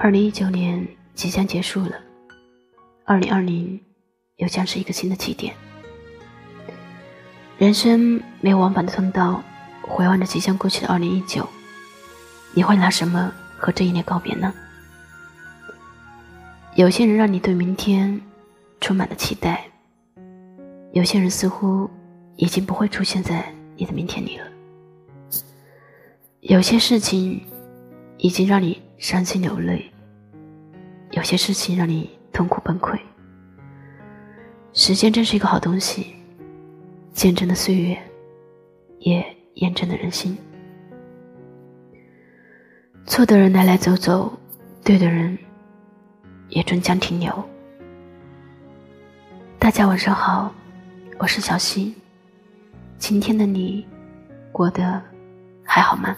二零一九年即将结束了，二零二零又将是一个新的起点。人生没有往返的通道，回望着即将过去的二零一九，你会拿什么和这一年告别呢？有些人让你对明天充满了期待，有些人似乎已经不会出现在你的明天里了，有些事情已经让你。伤心流泪，有些事情让你痛苦崩溃。时间真是一个好东西，见证了岁月，也验证了人心。错的人来来走走，对的人也终将停留。大家晚上好，我是小溪。今天的你过得还好吗？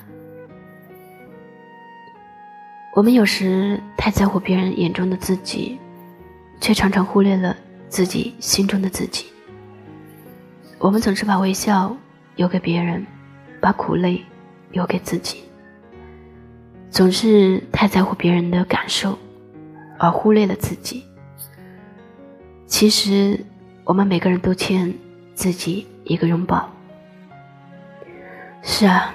我们有时太在乎别人眼中的自己，却常常忽略了自己心中的自己。我们总是把微笑留给别人，把苦累留给自己。总是太在乎别人的感受，而忽略了自己。其实，我们每个人都欠自己一个拥抱。是啊，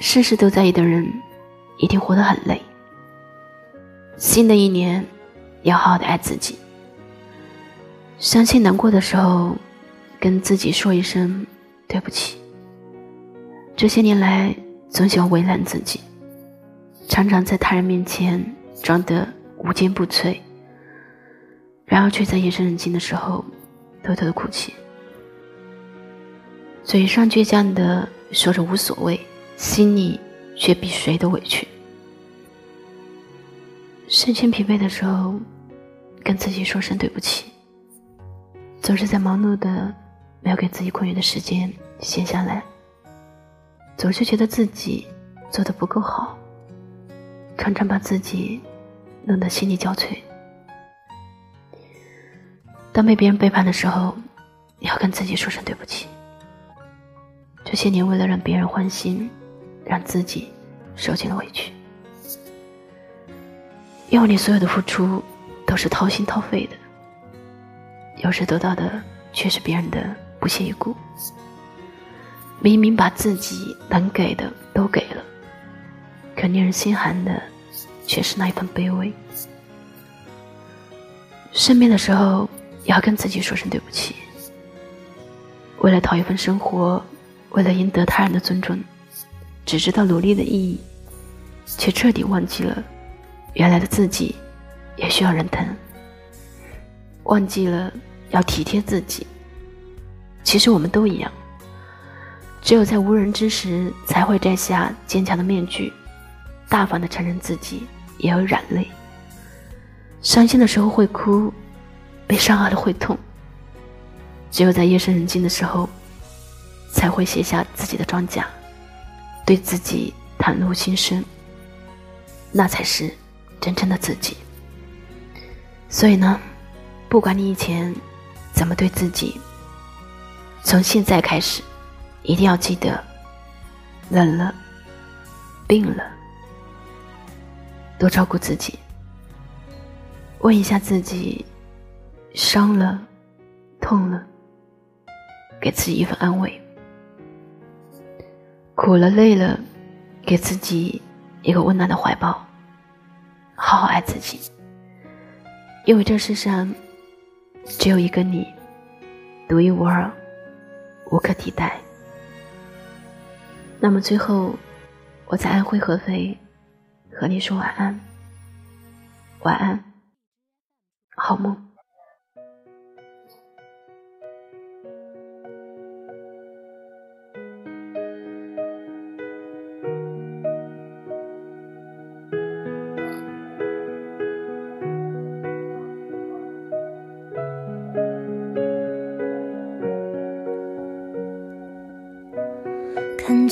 事事都在意的人，一定活得很累。新的一年，要好好的爱自己。伤心难过的时候，跟自己说一声对不起。这些年来，总喜欢为难自己，常常在他人面前装得无坚不摧，然而却在夜深人静的时候偷偷的哭泣。嘴上倔强的说着无所谓，心里却比谁都委屈。身心疲惫的时候，跟自己说声对不起。总是在忙碌的，没有给自己空余的时间闲下来。总是觉得自己做的不够好，常常把自己弄得心力交瘁。当被别人背叛的时候，也要跟自己说声对不起。这些年为了让别人欢心，让自己受尽了委屈。因为你所有的付出都是掏心掏肺的，有时得到的却是别人的不屑一顾。明明把自己能给的都给了，可令人心寒的却是那一份卑微。生病的时候也要跟自己说声对不起。为了讨一份生活，为了赢得他人的尊重，只知道努力的意义，却彻底忘记了。原来的自己也需要人疼，忘记了要体贴自己。其实我们都一样，只有在无人之时，才会摘下坚强的面具，大方的承认自己也有软肋。伤心的时候会哭，被伤害了会痛。只有在夜深人静的时候，才会卸下自己的装甲，对自己袒露心声。那才是。真正的自己。所以呢，不管你以前怎么对自己，从现在开始，一定要记得，冷了、病了，多照顾自己。问一下自己，伤了、痛了，给自己一份安慰；苦了、累了，给自己一个温暖的怀抱。好好爱自己，因为这世上只有一个你，独一无二，无可替代。那么最后，我在安徽合肥和你说晚安，晚安，好梦。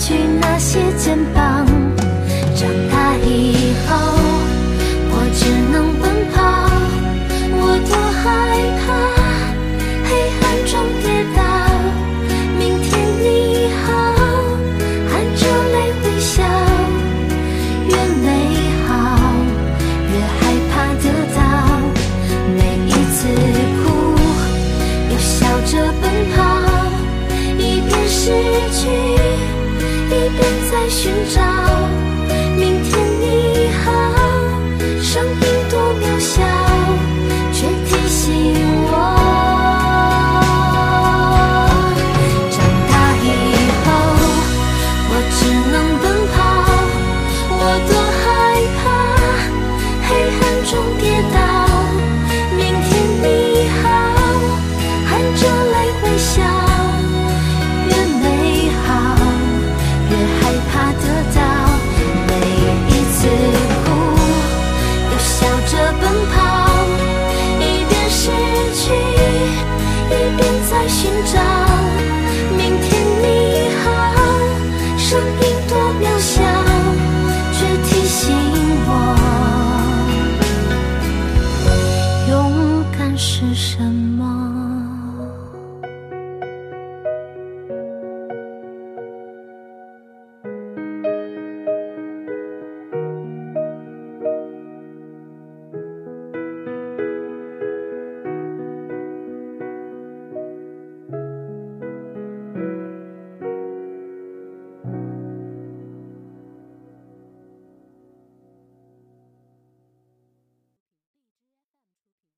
去那些肩膀。长大以后，我只能奔跑，我多害怕黑暗中跌倒。明天你好，含着泪微笑，越美好越害怕得到。每一次哭。又笑着奔跑，一边失去，寻找。